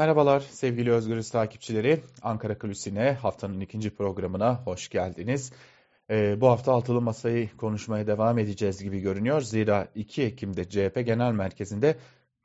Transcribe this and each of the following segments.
Merhabalar sevgili Özgürüz takipçileri. Ankara Kulisi'ne haftanın ikinci programına hoş geldiniz. Ee, bu hafta altılı masayı konuşmaya devam edeceğiz gibi görünüyor. Zira 2 Ekim'de CHP Genel Merkezi'nde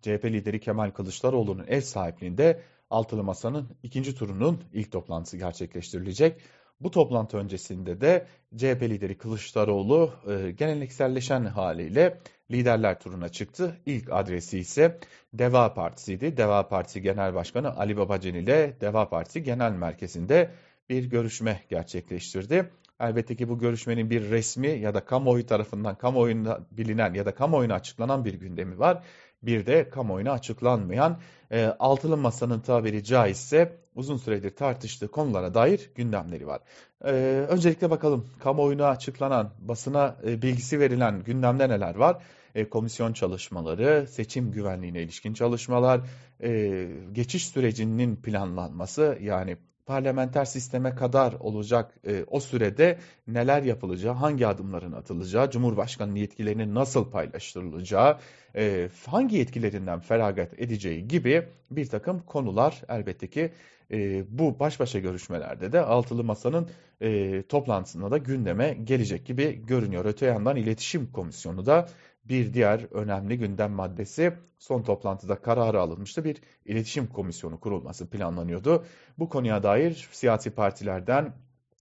CHP lideri Kemal Kılıçdaroğlu'nun ev sahipliğinde altılı masanın ikinci turunun ilk toplantısı gerçekleştirilecek. Bu toplantı öncesinde de CHP lideri Kılıçdaroğlu e, gelenekselleşen haliyle liderler turuna çıktı. İlk adresi ise Deva Partisi'ydi. Deva Partisi Genel Başkanı Ali Babacan ile Deva Partisi Genel Merkezi'nde bir görüşme gerçekleştirdi. Elbette ki bu görüşmenin bir resmi ya da kamuoyu tarafından kamuoyunda bilinen ya da kamuoyuna açıklanan bir gündemi var. Bir de kamuoyuna açıklanmayan e, altılı masanın tabiri caizse uzun süredir tartıştığı konulara dair gündemleri var. E, öncelikle bakalım kamuoyuna açıklanan, basına e, bilgisi verilen gündemde neler var? E, komisyon çalışmaları, seçim güvenliğine ilişkin çalışmalar, e, geçiş sürecinin planlanması yani parlamenter sisteme kadar olacak e, o sürede neler yapılacağı, hangi adımların atılacağı, Cumhurbaşkanı yetkilerinin nasıl paylaştırılacağı, e, hangi yetkilerinden feragat edeceği gibi bir takım konular elbette ki e, bu baş başa görüşmelerde de altılı masanın e, toplantısında da gündeme gelecek gibi görünüyor. Öte yandan iletişim komisyonu da bir diğer önemli gündem maddesi son toplantıda kararı alınmıştı. Bir iletişim komisyonu kurulması planlanıyordu. Bu konuya dair siyasi partilerden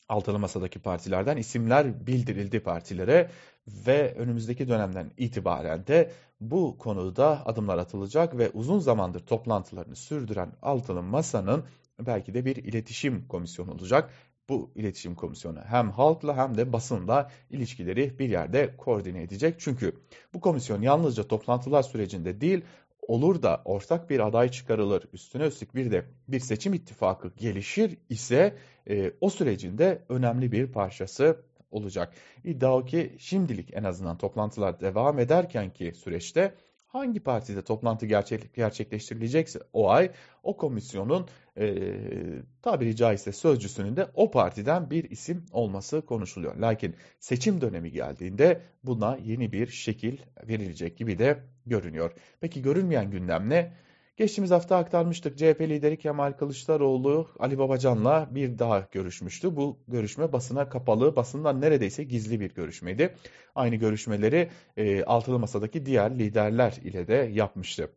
altılı masadaki partilerden isimler bildirildi partilere ve önümüzdeki dönemden itibaren de bu konuda adımlar atılacak ve uzun zamandır toplantılarını sürdüren altılı masanın belki de bir iletişim komisyonu olacak bu iletişim komisyonu hem halkla hem de basınla ilişkileri bir yerde koordine edecek. Çünkü bu komisyon yalnızca toplantılar sürecinde değil olur da ortak bir aday çıkarılır üstüne üstlük bir de bir seçim ittifakı gelişir ise e, o sürecinde önemli bir parçası olacak. İddia o ki şimdilik en azından toplantılar devam ederken ki süreçte hangi partide toplantı gerçek, gerçekleştirilecekse o ay o komisyonun e, tabiri caizse sözcüsünün de o partiden bir isim olması konuşuluyor. Lakin seçim dönemi geldiğinde buna yeni bir şekil verilecek gibi de görünüyor. Peki görünmeyen gündem ne? Geçtiğimiz hafta aktarmıştık CHP lideri Kemal Kılıçdaroğlu Ali Babacan'la bir daha görüşmüştü. Bu görüşme basına kapalı, basından neredeyse gizli bir görüşmeydi. Aynı görüşmeleri e, altılı masadaki diğer liderler ile de yapmıştı.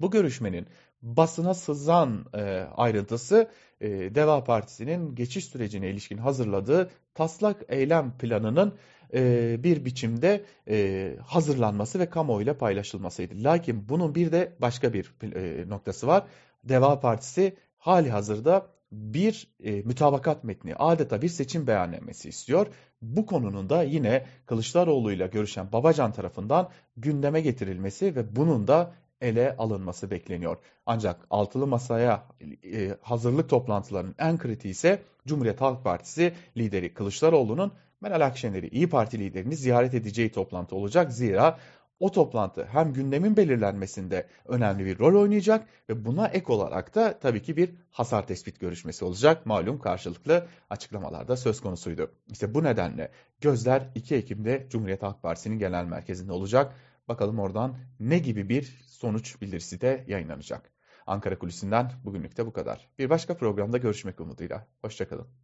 Bu görüşmenin basına sızan e, ayrıntısı e, Deva Partisi'nin geçiş sürecine ilişkin hazırladığı taslak eylem planının e, bir biçimde e, hazırlanması ve kamuoyuyla paylaşılmasıydı. Lakin bunun bir de başka bir e, noktası var. Deva Partisi hali hazırda bir e, mütabakat metni adeta bir seçim beyannamesi istiyor. Bu konunun da yine Kılıçdaroğlu ile görüşen Babacan tarafından gündeme getirilmesi ve bunun da ele alınması bekleniyor. Ancak altılı masaya e, hazırlık toplantılarının en kritiği ise Cumhuriyet Halk Partisi lideri Kılıçdaroğlu'nun Meral Akşener'i İyi Parti liderini ziyaret edeceği toplantı olacak. Zira o toplantı hem gündemin belirlenmesinde önemli bir rol oynayacak ve buna ek olarak da tabii ki bir hasar tespit görüşmesi olacak. Malum karşılıklı açıklamalarda söz konusuydu. İşte bu nedenle gözler 2 Ekim'de Cumhuriyet Halk Partisi'nin genel merkezinde olacak. Bakalım oradan ne gibi bir sonuç bildirisi de yayınlanacak. Ankara Kulisi'nden bugünlük de bu kadar. Bir başka programda görüşmek umuduyla. Hoşçakalın.